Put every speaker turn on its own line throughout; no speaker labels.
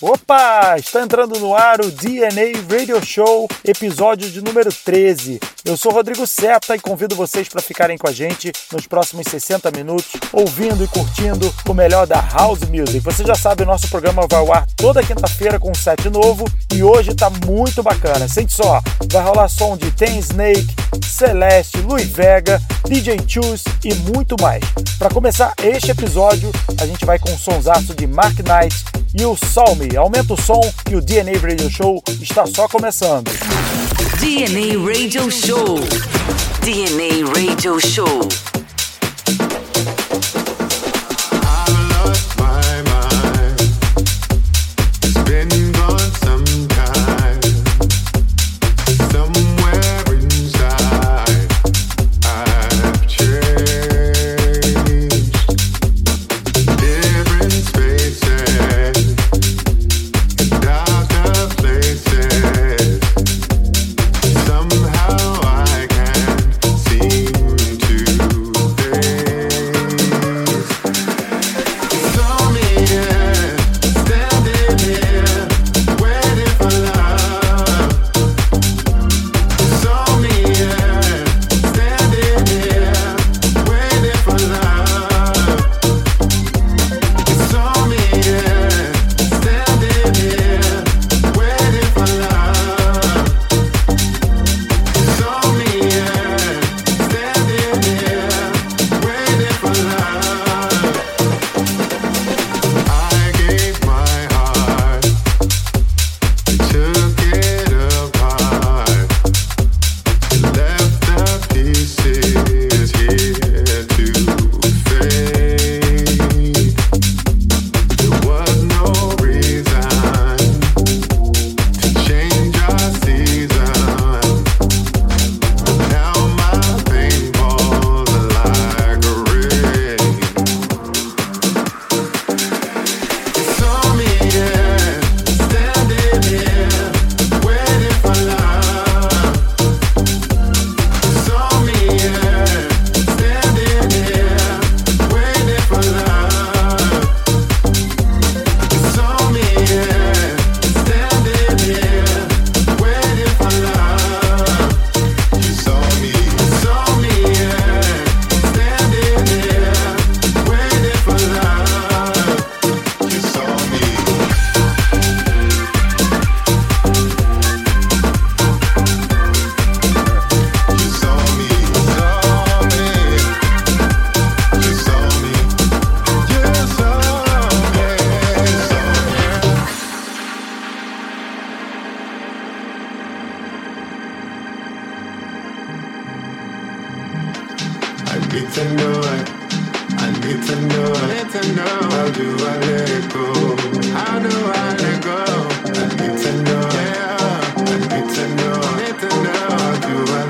Opa! Está entrando no ar o DNA Radio Show, episódio de número 13. Eu sou Rodrigo Seta e convido vocês para ficarem com a gente nos próximos 60 minutos, ouvindo e curtindo o melhor da House Music. Você já sabe, o nosso programa vai ao ar toda quinta-feira com um set novo e hoje está muito bacana. Sente só, vai rolar som de Ten Snake, Celeste, Louis Vega, DJ Choose e muito mais. Para começar este episódio, a gente vai com um sonsaço de Mark Knight e o Aumenta o som que o DNA Radio Show está só começando.
DNA Radio Show. DNA Radio Show. need to know.
I need to know it. Need to know. How do I let it go? How do I let go? I need to know it. Yeah. I need to know. Need to know. How do I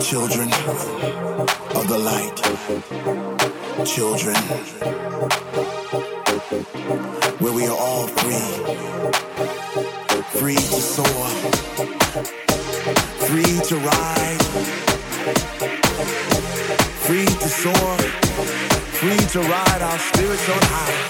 Children of the light. Children. Where we are all free. Free to
soar. Free to ride. Free to soar. Free to ride our spirits on high.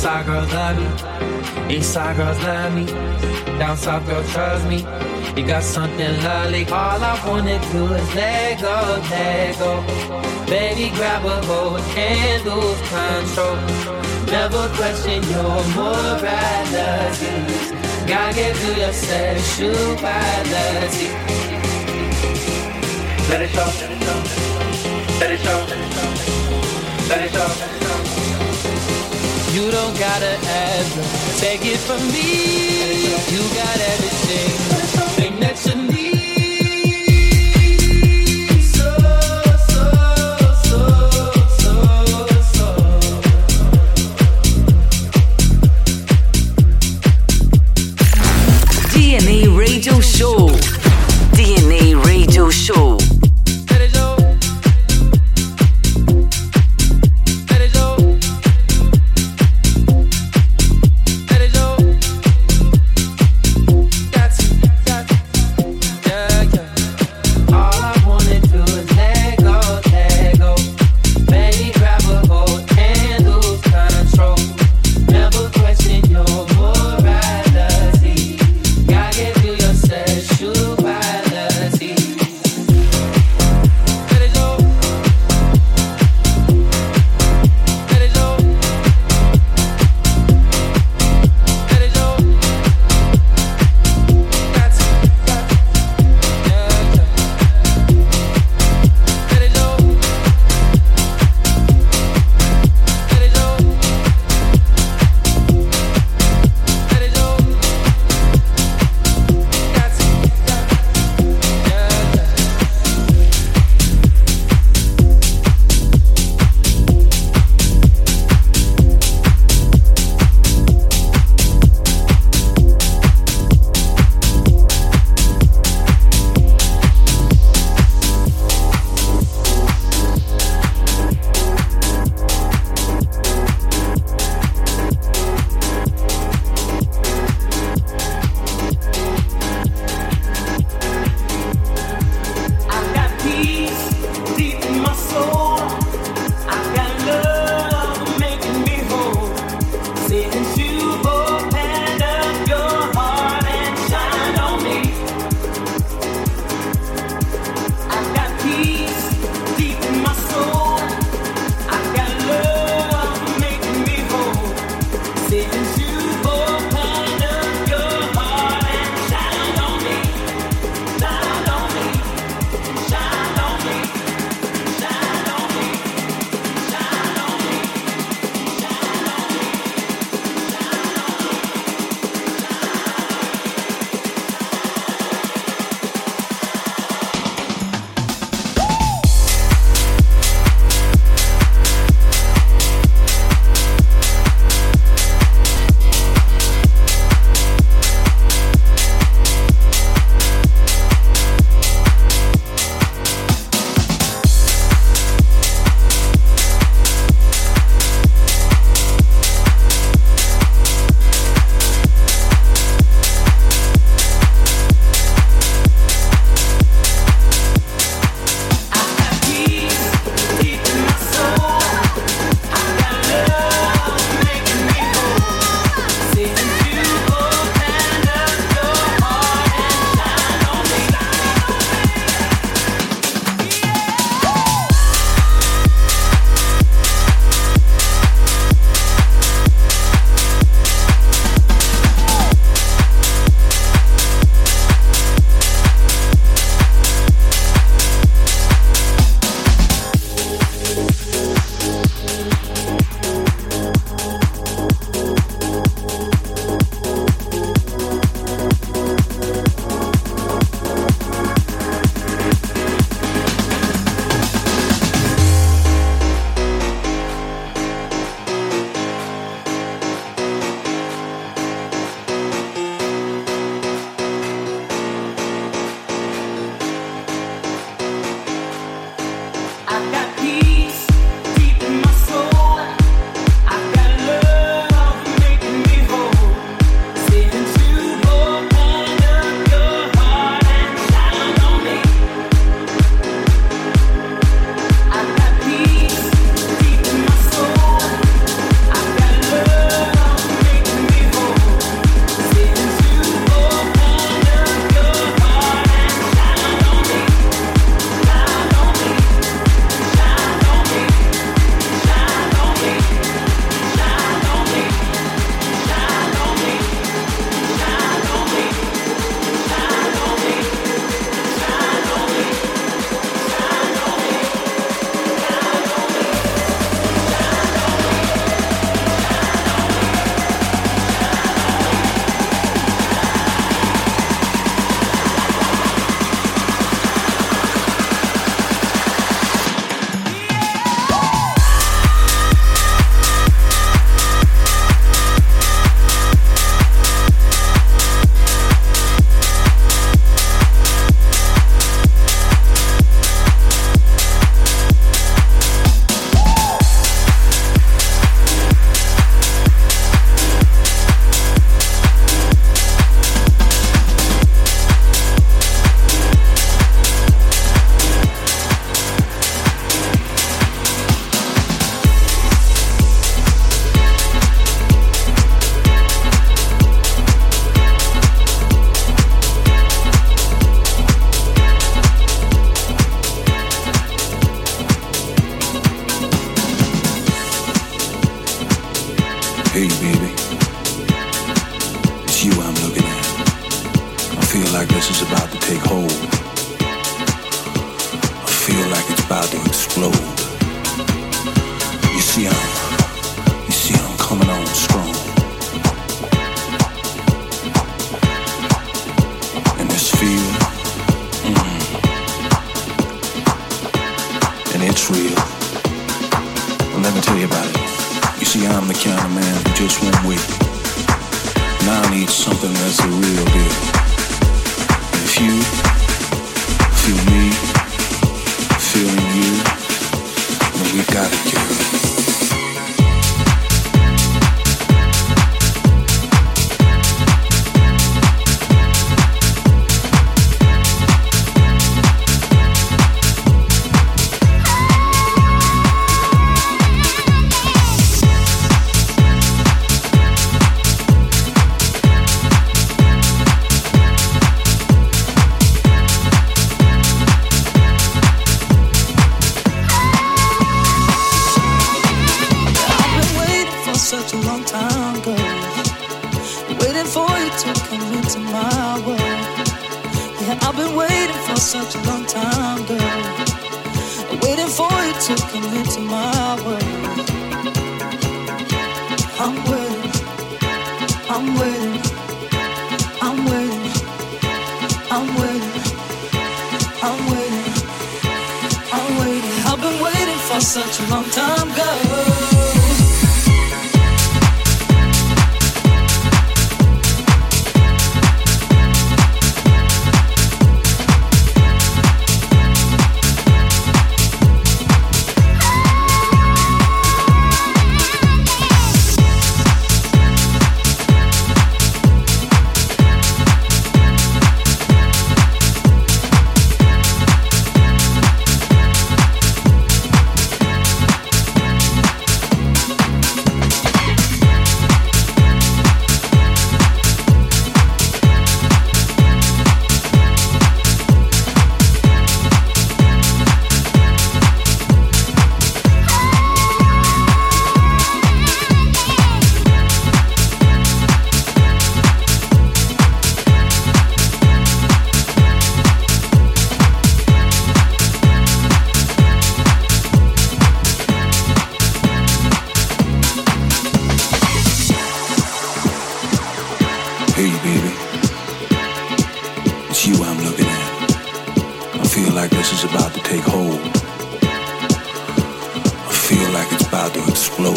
West side girls love me. East side girls love me. Down south girls trust me. You got something lovely. All I wanna do is let go, let go. Baby, grab a hold and lose control. Never question your morality. Gotta get through your sexuality. Let it show, let it show, let it show. Let it show. You don't gotta ask, take it from me. You got everything, thing that you Yeah.
It's you I'm looking at. I feel like this is about to take hold. I feel like it's about to explode.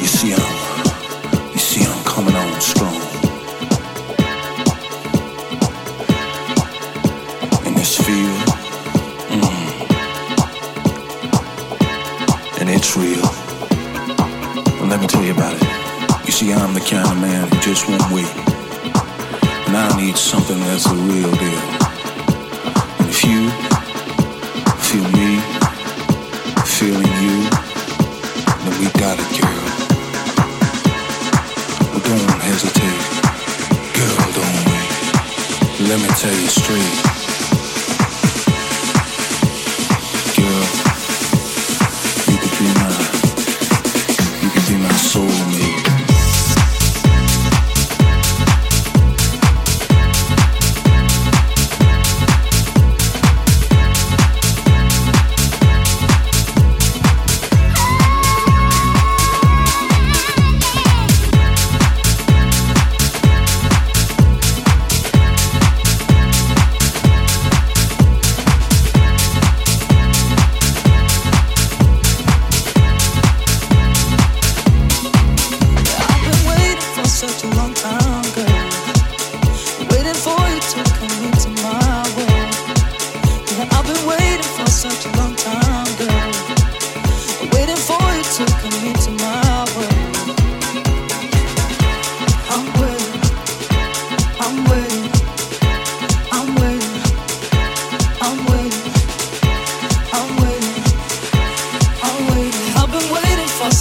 You see I'm, you see I'm coming on strong. In this field, mm, and it's real. But let me tell you about it. You see I'm the kind of man who just won't wait. that's a real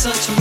such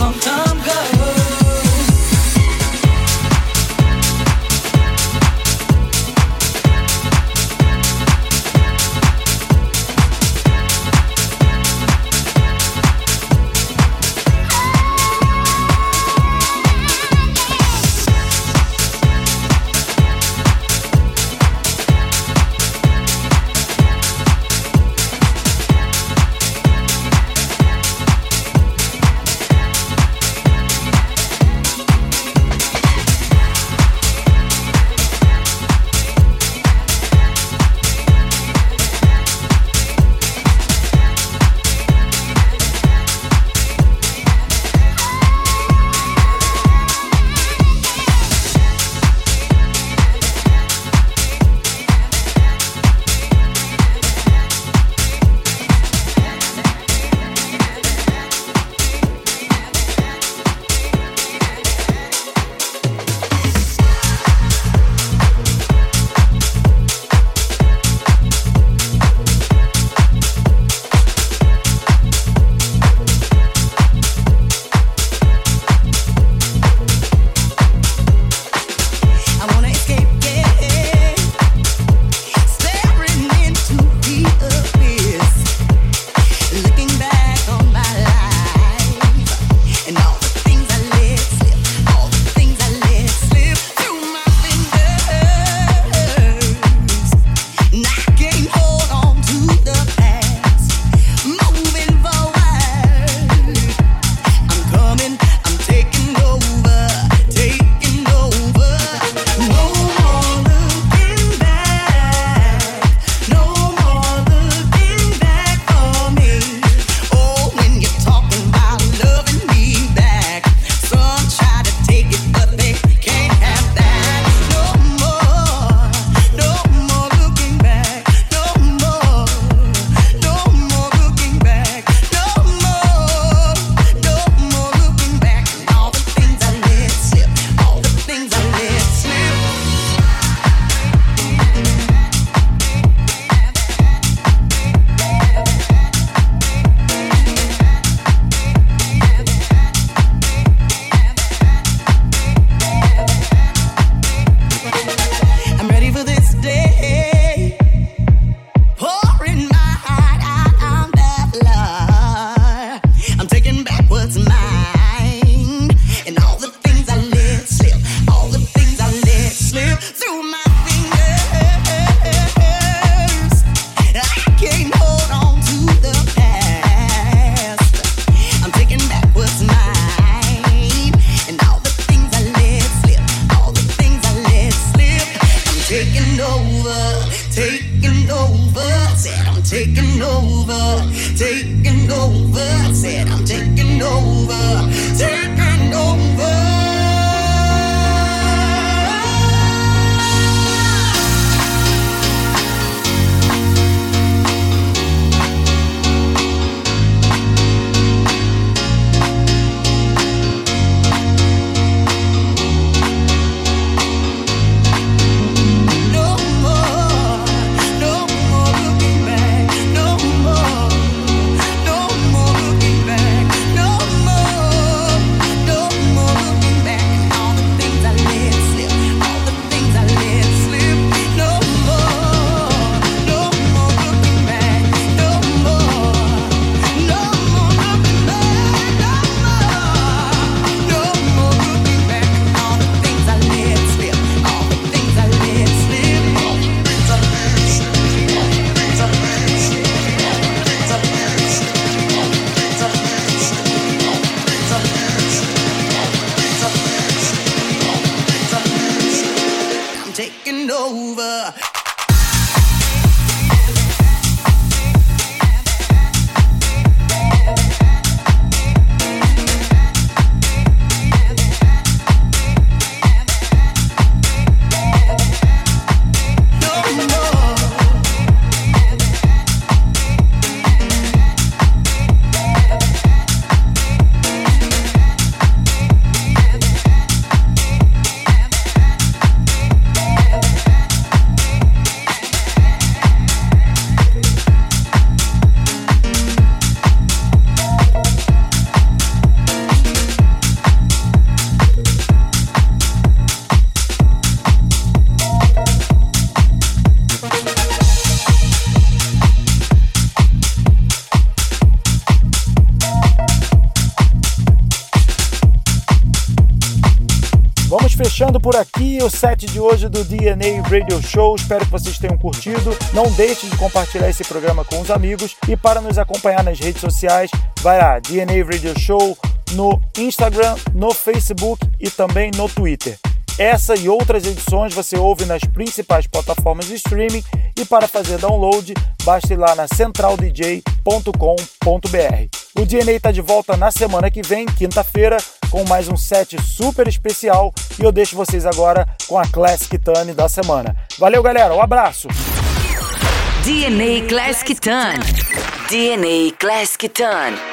hoje do DNA Radio Show. Espero que vocês tenham curtido. Não deixe de compartilhar esse programa com os amigos. E para nos acompanhar nas redes sociais, vai lá, DNA Radio Show no Instagram, no Facebook e também no Twitter. Essa e outras edições você ouve nas principais plataformas de streaming e para fazer download, basta ir lá na centraldj.com.br. O DNA está de volta na semana que vem, quinta-feira, com mais um set super especial e eu deixo vocês agora com a Classic Tune da semana. Valeu, galera, um abraço!
DNA Classic Tune. DNA Classic Tune.